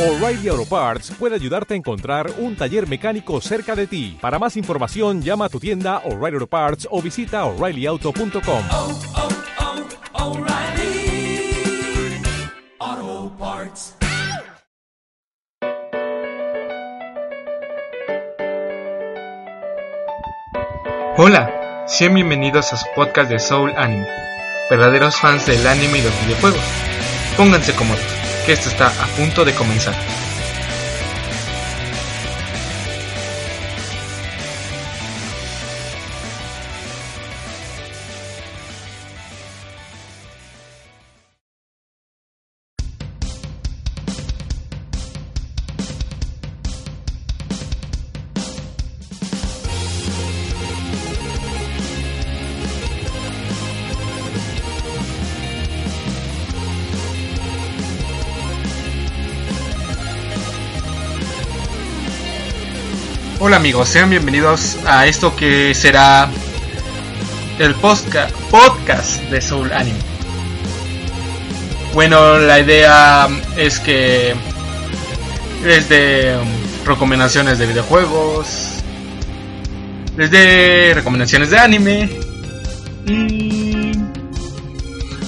O'Reilly Auto Parts puede ayudarte a encontrar un taller mecánico cerca de ti. Para más información, llama a tu tienda O'Reilly Auto Parts o visita oreillyauto.com. oh, oh, O'Reilly Auto Parts. Hola, sean bienvenidos a su podcast de Soul Anime, verdaderos fans del anime y los videojuegos. Pónganse cómodos, esto está a punto de comenzar. Hola amigos, sean bienvenidos a esto que será el podcast de Soul Anime. Bueno, la idea es que les dé um, recomendaciones de videojuegos, les dé recomendaciones de anime y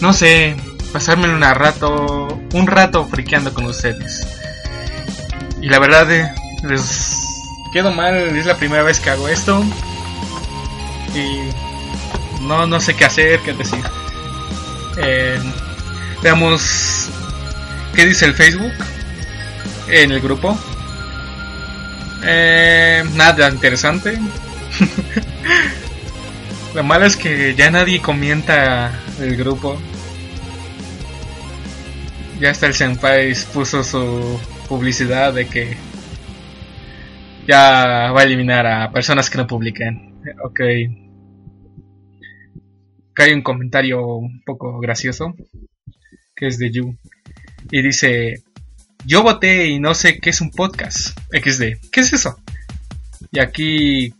no sé, pasarme un rato, un rato friqueando con ustedes. Y la verdad eh, les quedo mal, es la primera vez que hago esto. Y no, no sé qué hacer, qué decir. Eh, veamos qué dice el Facebook en el grupo. Eh, nada interesante. Lo malo es que ya nadie comenta el grupo. Ya hasta el senpai puso su publicidad de que ya va a eliminar a personas que no publiquen. Ok. Acá hay un comentario un poco gracioso. Que es de Yu. Y dice. Yo voté y no sé qué es un podcast. XD. ¿Qué es eso? Y aquí.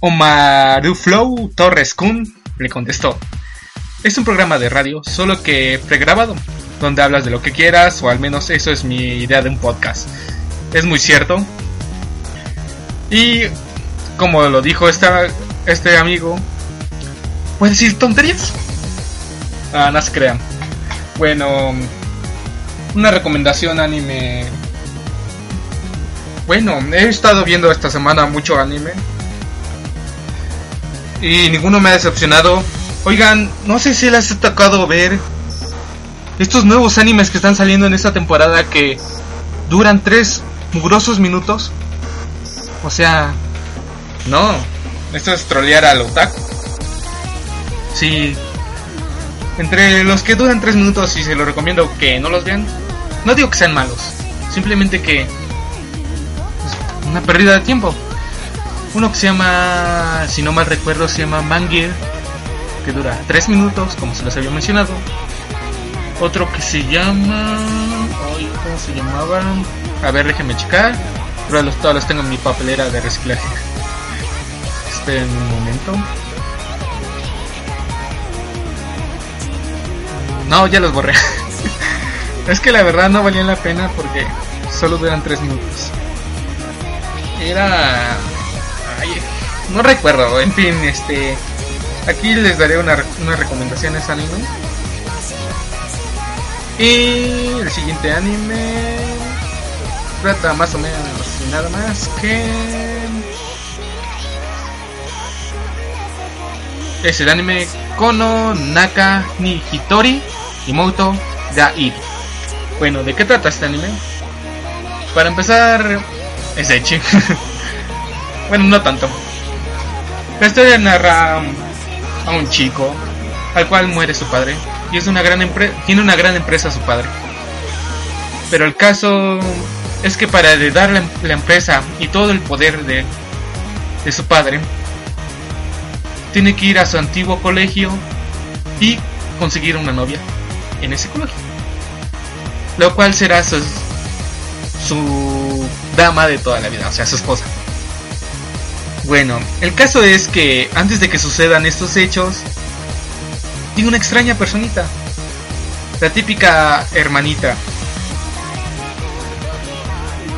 Omaru Flow Torres Kun le contestó. Es un programa de radio, solo que pregrabado. Donde hablas de lo que quieras, o al menos eso es mi idea de un podcast. Es muy cierto, y como lo dijo esta, este amigo, ¿puedes decir tonterías? Ah, no se crean. Bueno, una recomendación anime. Bueno, he estado viendo esta semana mucho anime. Y ninguno me ha decepcionado. Oigan, no sé si les ha tocado ver estos nuevos animes que están saliendo en esta temporada que duran tres mugrosos minutos. O sea, no, esto es trolear al otaku. Sí, entre los que duran 3 minutos y se los recomiendo que no los vean, no digo que sean malos, simplemente que es una pérdida de tiempo. Uno que se llama, si no mal recuerdo, se llama Mangir, que dura 3 minutos, como se los había mencionado. Otro que se llama, ay, ¿cómo se llamaba? A ver, déjenme checar. Pero los, todos los tengo en mi papelera de reciclaje. Esperen un momento. No, ya los borré. es que la verdad no valían la pena porque solo duran 3 minutos. Era... No recuerdo, en fin, este... Aquí les daré una, unas recomendaciones anime. Y el siguiente anime trata más o menos nada más que es el anime Kono Naka ni Hitori Imoto ga. Bueno, ¿de qué trata este anime? Para empezar, es Echi. bueno, no tanto. La historia narra a un chico al cual muere su padre y es una gran empre- tiene una gran empresa su padre. Pero el caso es que para heredar la, empresa y todo el poder de, de su padre, tiene que ir a su antiguo colegio y conseguir una novia en ese colegio. Lo cual será su, su dama de toda la vida, o sea, su esposa. Bueno, el caso es que antes de que sucedan estos hechos, tiene una extraña personita. La típica hermanita.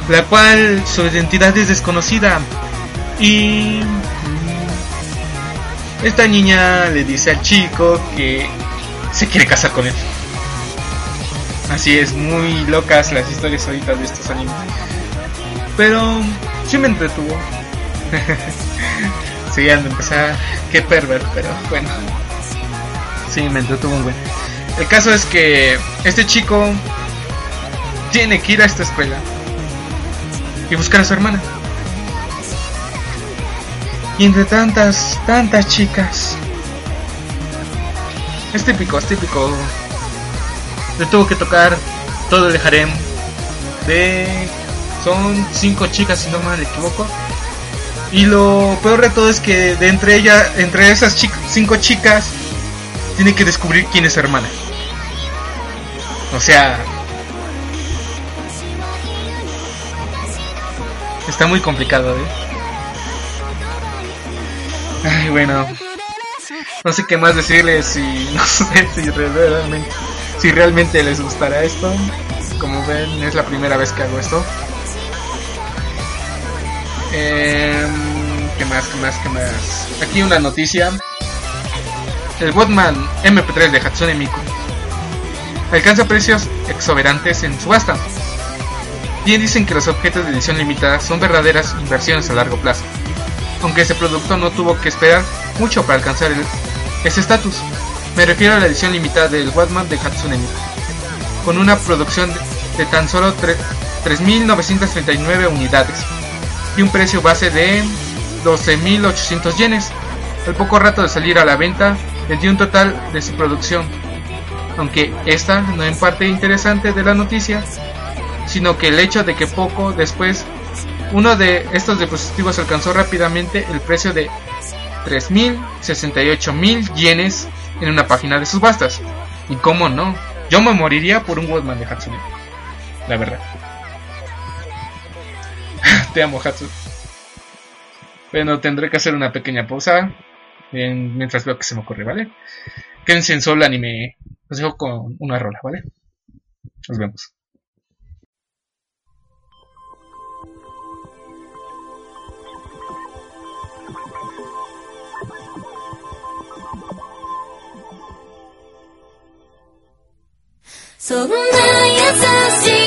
La cual su identidad es desconocida. Y esta niña le dice al chico que se quiere casar con él. Así es, muy locas las historias ahorita de estos animes. Pero sí me entretuvo. sí, ando empezar. Qué pervert, pero bueno. Sí, me entretuvo un buen. El caso es que este chico tiene que ir a esta escuela y buscar a su hermana. Y entre tantas, tantas chicas. Es típico, es típico. Le tuvo que tocar todo el harem de... Son cinco chicas si no me equivoco. Y lo peor de todo es que de entre ella, entre esas cinco chicas, tiene que descubrir quién es su hermana. O sea, está muy complicado, ¿eh? Ay, bueno. No sé qué más decirles si no sé si realmente si realmente les gustará esto. Como ven, es la primera vez que hago esto. Eh, ¿Qué más? ¿Qué más? ¿Qué más? Aquí una noticia. El Botman MP3 de Hatsune Miku alcanza precios exuberantes en subasta. Bien dicen que los objetos de edición limitada son verdaderas inversiones a largo plazo, aunque ese producto no tuvo que esperar mucho para alcanzar ese estatus. Me refiero a la edición limitada del Batman de Hatsune con una producción de tan solo 3.939 unidades y un precio base de 12.800 yenes. Al poco rato de salir a la venta, vendió un total de su producción aunque esta no es parte interesante de la noticia, sino que el hecho de que poco después uno de estos dispositivos alcanzó rápidamente el precio de 3.068.000 yenes en una página de subastas. Y cómo no, yo me moriría por un Walkman de Hatsune. La verdad. Te amo, Hatsune. Bueno, tendré que hacer una pequeña pausa mientras veo que se me ocurre, ¿vale? Quédense en solo anime los dejo con una rola, ¿vale? Nos vemos. そんな優しい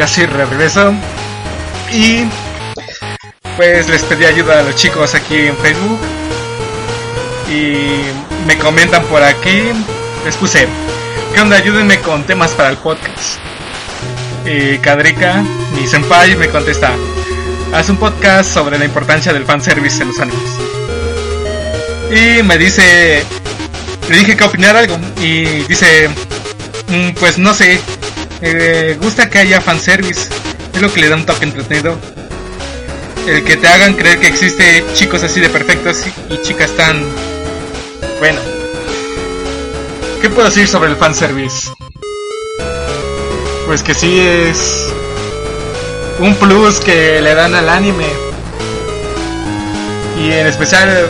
ya sí regreso. Y pues les pedí ayuda a los chicos aquí en Facebook. Y me comentan por aquí. Les puse, ¿qué onda? Ayúdenme con temas para el podcast. Y Kadrika, mi senpai, me contesta, haz un podcast sobre la importancia del fanservice en los animes. Y me dice, le dije que opinar algo. Y dice, "Mm, pues no sé, eh, gusta que haya fanservice. Es lo que le da un toque entretenido. El que te hagan creer que existe chicos así de perfectos y, chicas tan... Bueno. ¿Qué puedo decir sobre el fanservice? Pues que sí es un plus que le dan al anime. Y en especial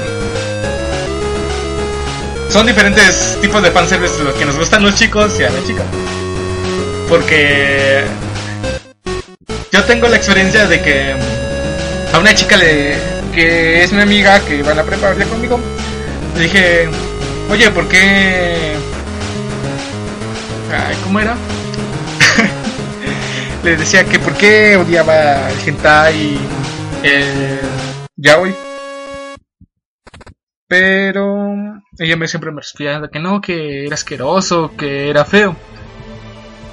son diferentes tipos de fanservice los que nos gustan los chicos y a las chicas. Porque yo tengo la experiencia de que a una chica le que es mi amiga que va a la preparatoria conmigo le dije, "Oye, ¿por qué Ay, ¿cómo era? le decía que por qué odiaba el hentai el yaoi. Pero ella me siempre me respondía que no, que era asqueroso, que era feo.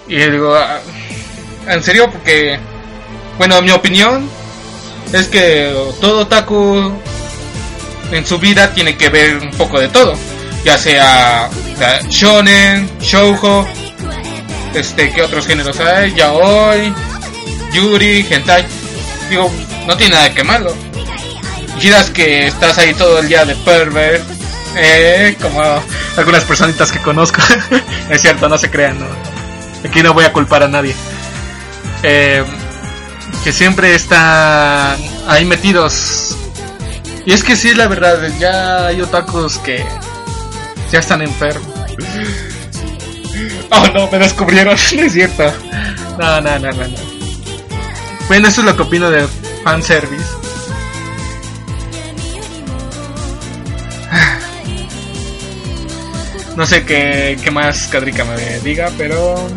Y digo, "Ah, en serio, porque, bueno, mi opinión es que todo otaku en su vida tiene que ver un poco de todo. Ya sea shonen, shoujo, este, ¿qué otros géneros hay? Yaoi, yuri, hentai. Digo, no tiene nada que malo. Giras que estás ahí todo el día de pervert, eh, como algunas personitas que conozco. es cierto, no se crean, no. Aquí no voy a culpar a nadie. Eh, que siempre están ahí metidos. Y es que sí, la verdad, ya hay otakus que ya están enfermos. Oh no, me descubrieron, no es cierto. No, no, no, no, no. Bueno, eso es lo que opino de fanservice. No sé qué, qué más Kadrika me diga, pero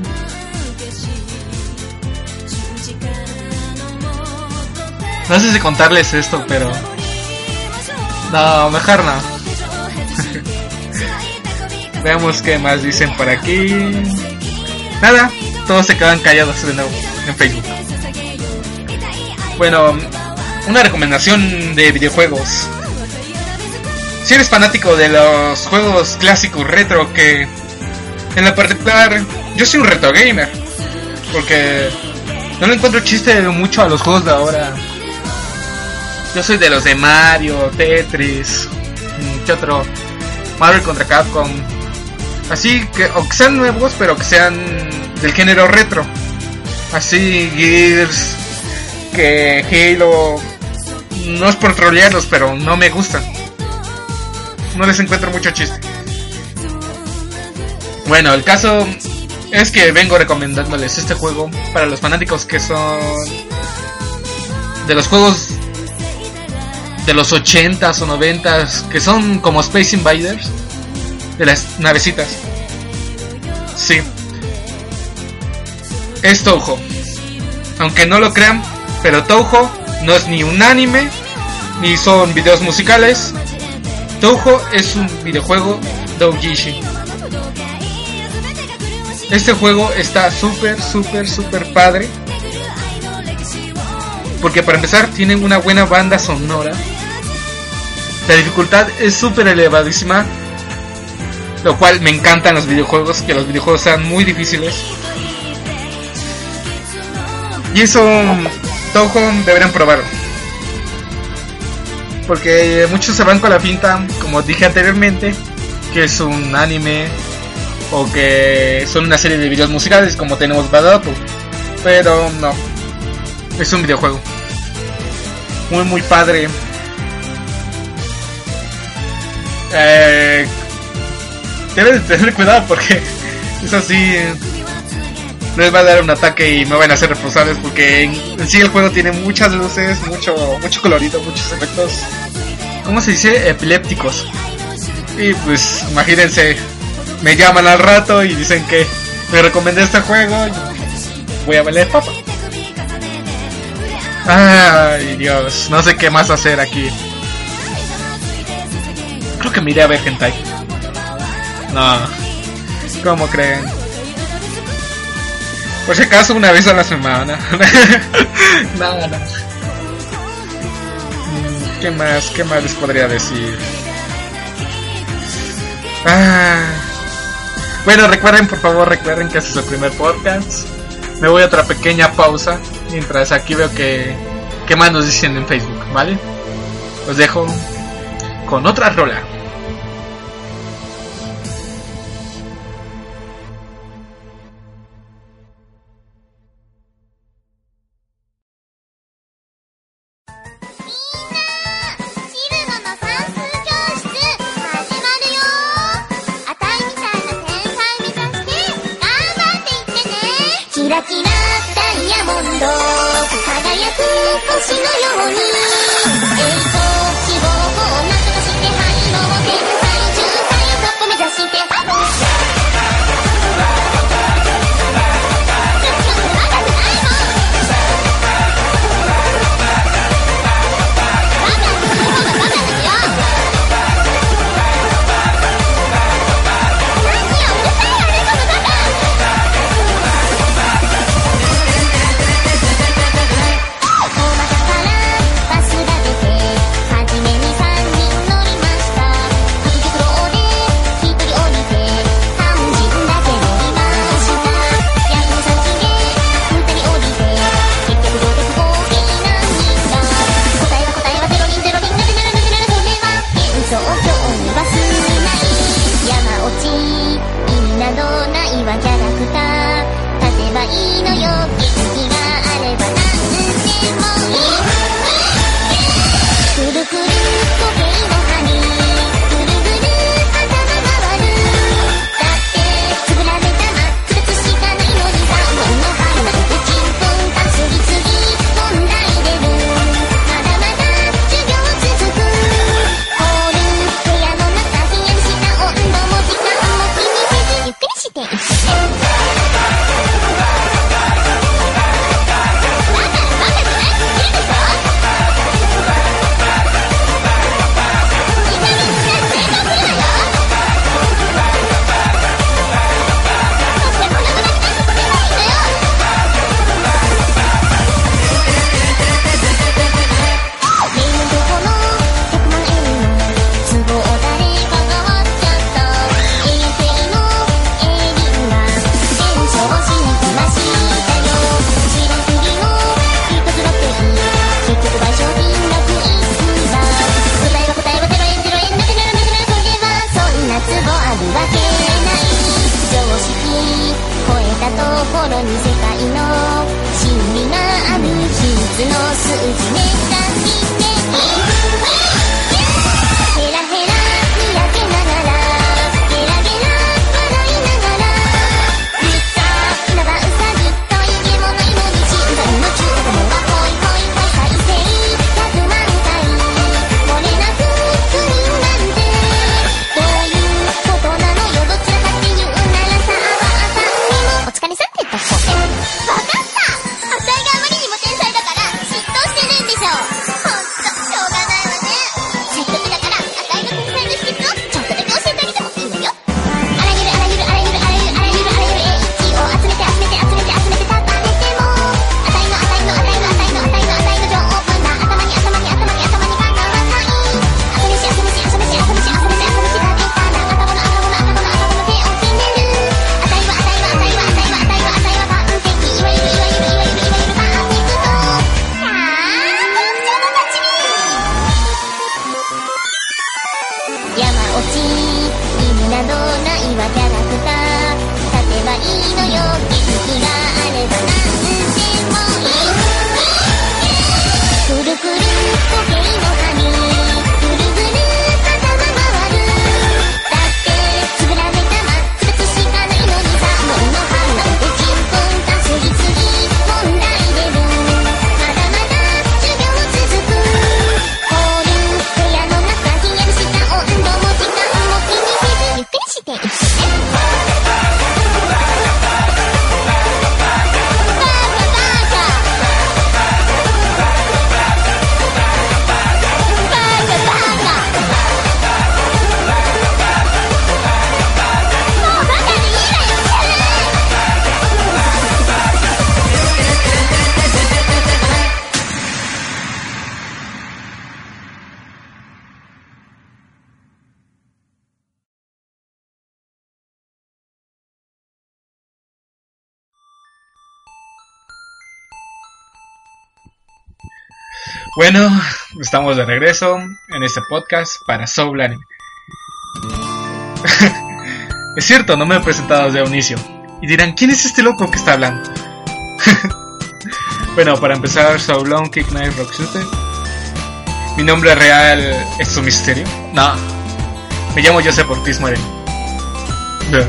no sé si contarles esto, pero no, mejor no. Veamos qué más dicen por aquí. Nada, todos se quedan callados de nuevo en Facebook. Bueno, una recomendación de videojuegos. Si eres fanático de los juegos clásicos retro que en la particular yo soy un retro gamer porque no le encuentro chiste mucho a los juegos de ahora. Yo soy de los de Mario, Tetris, ¿qué otro? Marvel contra Capcom. Así que, o que sean nuevos, pero que sean del género retro. Así, Gears, que Halo. No es por trolearlos, pero no me gustan. No les encuentro mucho chiste. Bueno, el caso es que vengo recomendándoles este juego para los fanáticos que son de los juegos de los 80s o 90s que son como Space Invaders de las navecitas. Sí. Es Touhou. Aunque no lo crean, pero Touhou no es ni un anime ni son videos musicales. Touhou es un videojuego doujinshi. Este juego está súper, súper, súper padre. Porque para empezar tiene una buena banda sonora. La dificultad es súper elevadísima. Lo cual me encantan los videojuegos, que los videojuegos sean muy difíciles. Y eso Touhou deberían probarlo. Porque muchos se van con la finta, como dije anteriormente, que es un anime o que son una serie de videos musicales como tenemos Badato. Pero no, es un videojuego. Muy, muy padre. Eh, deben de tener cuidado porque es así les va a dar un ataque y me van a hacer responsables porque en sí el juego tiene muchas luces, mucho, mucho colorido, muchos efectos, ¿cómo se dice? Epilépticos. Y pues imagínense, me llaman al rato y dicen que me recomendé este juego y voy a valer papa. Ay Dios, no sé qué más hacer aquí. Creo que me iré a ver hentai. No, ¿cómo creen? Por si acaso, una vez a la semana. Nada, no, ¿Qué más? ¿Qué más les podría decir? Ah. Bueno, recuerden, por favor, recuerden que este es el primer podcast. Me voy a otra pequeña pausa mientras aquí veo que, que más nos dicen en Facebook, ¿vale? Los dejo con otra rola. きなダイヤモンド。輝く星のように。Bueno, estamos de regreso en este podcast para Soul Anime. es cierto, no me he presentado desde un inicio. Y dirán, ¿quién es este loco que está hablando? bueno, para empezar, Soul Long Kick Knife Rock Shooter. Mi nombre real es un misterio. No, me llamo Joseph Ortiz Moreno.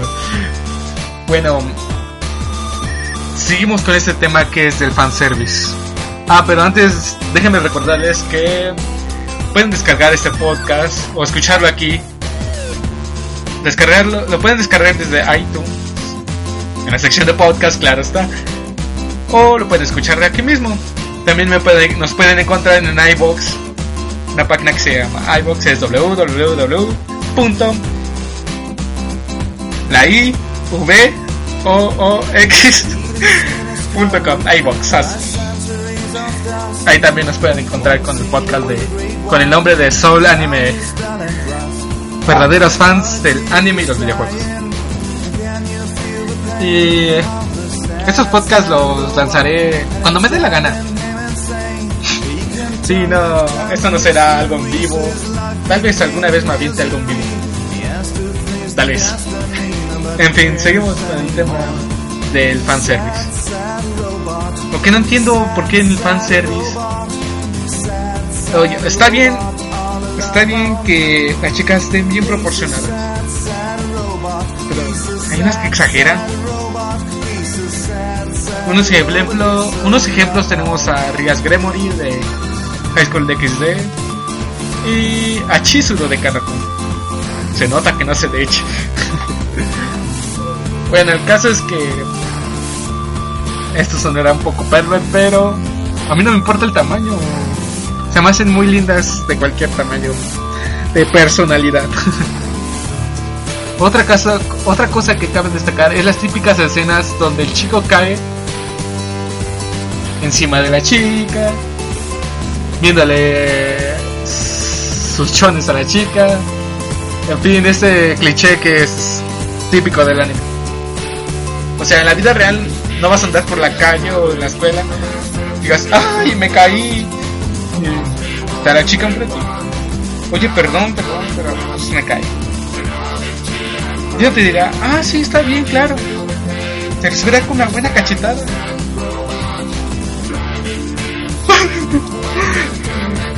bueno, seguimos con este tema que es del fanservice. Ah, pero antes déjenme recordarles que pueden descargar este podcast o escucharlo aquí. Descargarlo, lo pueden descargar desde iTunes, en la sección de podcast, claro está. O lo pueden escuchar de aquí mismo. También me nos pueden encontrar en iBox, una página que se llama iBox, es www. La I V O O X punto com iBox. así. Ahí también nos pueden encontrar con el podcast de con el nombre de Soul Anime. Verdaderos fans del anime y los videojuegos. Y estos podcasts los lanzaré cuando me dé la gana. Sí, no, esto no será algo en vivo. Tal vez alguna vez me aviente algo en vivo. Tal vez. En fin, seguimos con el tema del fanservice. Lo que no entiendo por qué en el fanservice. Oye, está bien. Está bien que las chicas estén bien proporcionadas. Pero hay unas que exageran. Unos ejemplos, unos ejemplos tenemos a Rias Gremory de High School DxD y a Chizuru de Kanako. Se nota que no se de hecho. bueno, el caso es que esto sonará un poco pervert, pero a mí no me importa el tamaño. Se me hacen muy lindas de cualquier tamaño de personalidad. otra cosa, otra cosa que cabe destacar es las típicas escenas donde el chico cae encima de la chica, viéndole sus chones a la chica. En fin, este cliché que es típico del anime. O sea, en la vida real no vas a andar por la calle o en la escuela digas, ¡ay, me caí! Está la chica enfrente. Oye, perdón, perdón, pero pues me caí. Ella te dirá, ah, sí, está bien, claro. Te recibirá con una buena cachetada.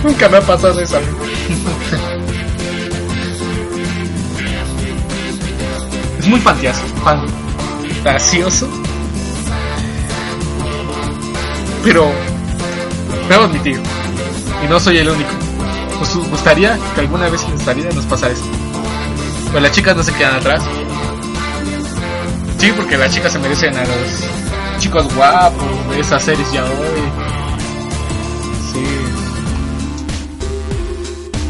Nunca me ha pasado eso. es muy fantasioso, fantasioso. Pero debo admitir, y no soy el único. Nos gustaría que alguna vez en nuestra vida nos pasara eso. Pues las chicas no se quedan atrás. Sí, porque las chicas se merecen a los chicos guapos de esas series ya hoy. Sí.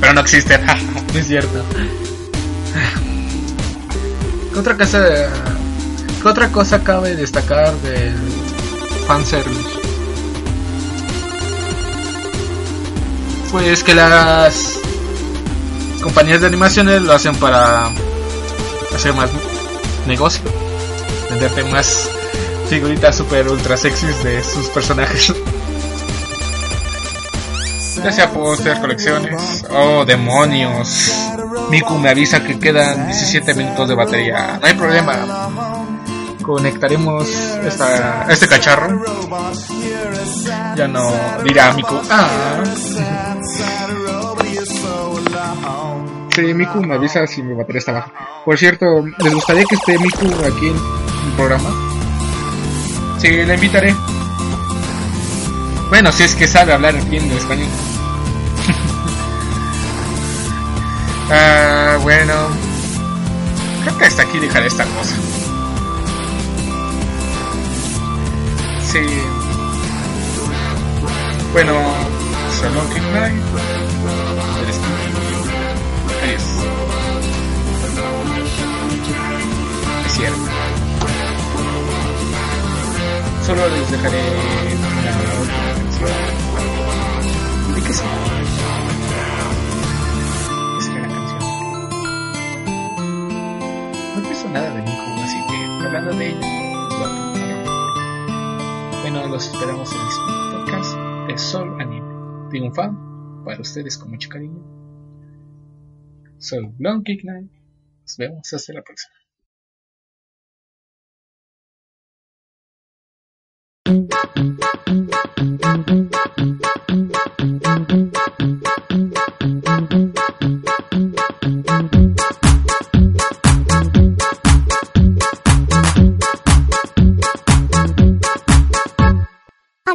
Pero no existen, es cierto. ¿Qué otra cosa, qué otra cosa cabe destacar del fanservice? Pues que las compañías de animaciones lo hacen para hacer más negocio, venderte más figuritas super ultra sexys de sus personajes. Ya sea póster, colecciones. Oh, demonios. Miku me avisa que quedan 17 minutos de batería. No hay problema. Conectaremos esta, este cacharro. Ya no dirá Miku. Ah. Sí, Miku me avisa si mi batería está baja. Por cierto, ¿les gustaría que esté Miku aquí en el programa? Sí, la invitaré. Bueno, si es que sabe hablar bien en español. ah, bueno. Creo que hasta aquí dejaré esta cosa. Sí. Bueno, solo que Solo les dejaré una canción. ¿De qué se trata? La canción. No pienso nada de Nico, así que hablando de Bueno, los esperamos en el podcast de Sol Anime. Tengo un Triunfado para ustedes con mucho cariño. Soy Long Kick Night. Nos vemos hasta la próxima. あ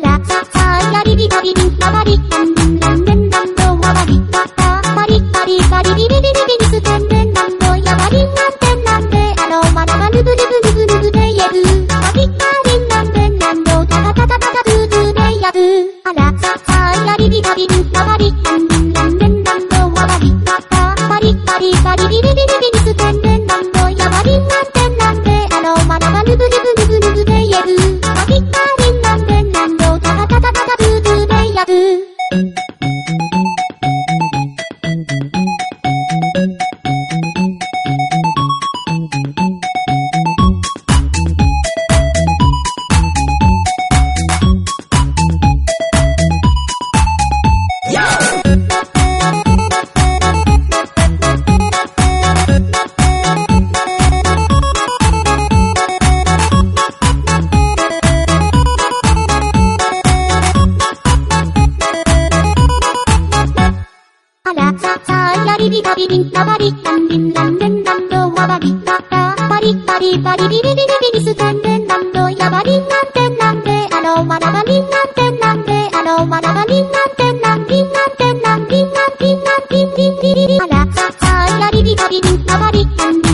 ら、さ、さ、やりびたびびん、ばばり、ん、た、ん、らず、あら、さ、あやりびたびん、まわり、なんマリンなんてなんであのマナマリなんてなんであのマナマんンなんてなんリなんてなんリんなんリんなんリンリンリリリあらささやりびたりんなまり。なん